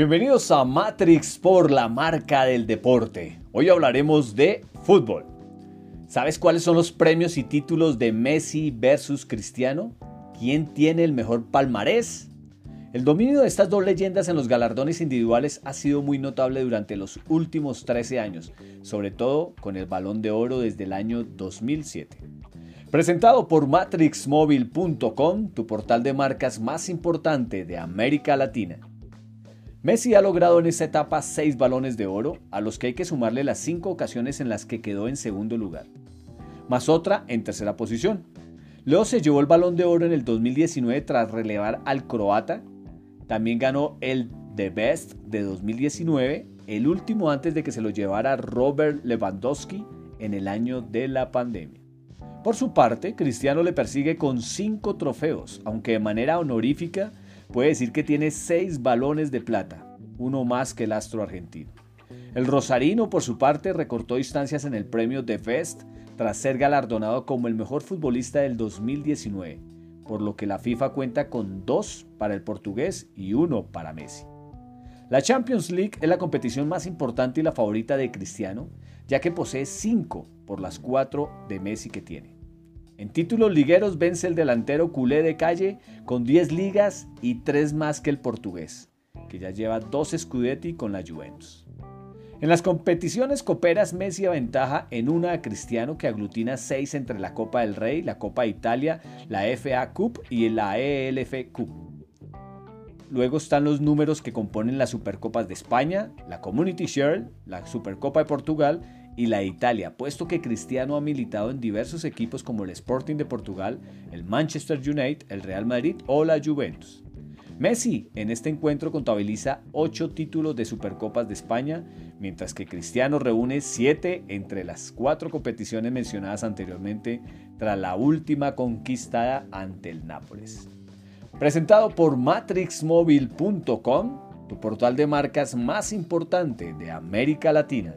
Bienvenidos a Matrix por la marca del deporte. Hoy hablaremos de fútbol. ¿Sabes cuáles son los premios y títulos de Messi versus Cristiano? ¿Quién tiene el mejor palmarés? El dominio de estas dos leyendas en los galardones individuales ha sido muy notable durante los últimos 13 años, sobre todo con el balón de oro desde el año 2007. Presentado por matrixmobile.com, tu portal de marcas más importante de América Latina. Messi ha logrado en esta etapa 6 balones de oro, a los que hay que sumarle las 5 ocasiones en las que quedó en segundo lugar, más otra en tercera posición. Leo se llevó el balón de oro en el 2019 tras relevar al croata, también ganó el The Best de 2019, el último antes de que se lo llevara Robert Lewandowski en el año de la pandemia. Por su parte, Cristiano le persigue con 5 trofeos, aunque de manera honorífica puede decir que tiene seis balones de plata, uno más que el astro argentino. El Rosarino, por su parte, recortó distancias en el premio The Fest tras ser galardonado como el mejor futbolista del 2019, por lo que la FIFA cuenta con dos para el portugués y uno para Messi. La Champions League es la competición más importante y la favorita de Cristiano, ya que posee cinco por las cuatro de Messi que tiene. En títulos ligueros vence el delantero culé de calle con 10 ligas y 3 más que el portugués, que ya lleva 2 Scudetti con la Juventus. En las competiciones coperas Messi aventaja en una a Cristiano que aglutina 6 entre la Copa del Rey, la Copa de Italia, la FA Cup y la ELF Cup. Luego están los números que componen las Supercopas de España, la Community Shield, la Supercopa de Portugal y la Italia, puesto que Cristiano ha militado en diversos equipos como el Sporting de Portugal, el Manchester United, el Real Madrid o la Juventus. Messi en este encuentro contabiliza 8 títulos de Supercopas de España, mientras que Cristiano reúne 7 entre las 4 competiciones mencionadas anteriormente tras la última conquistada ante el Nápoles. Presentado por matrixmobile.com, tu portal de marcas más importante de América Latina.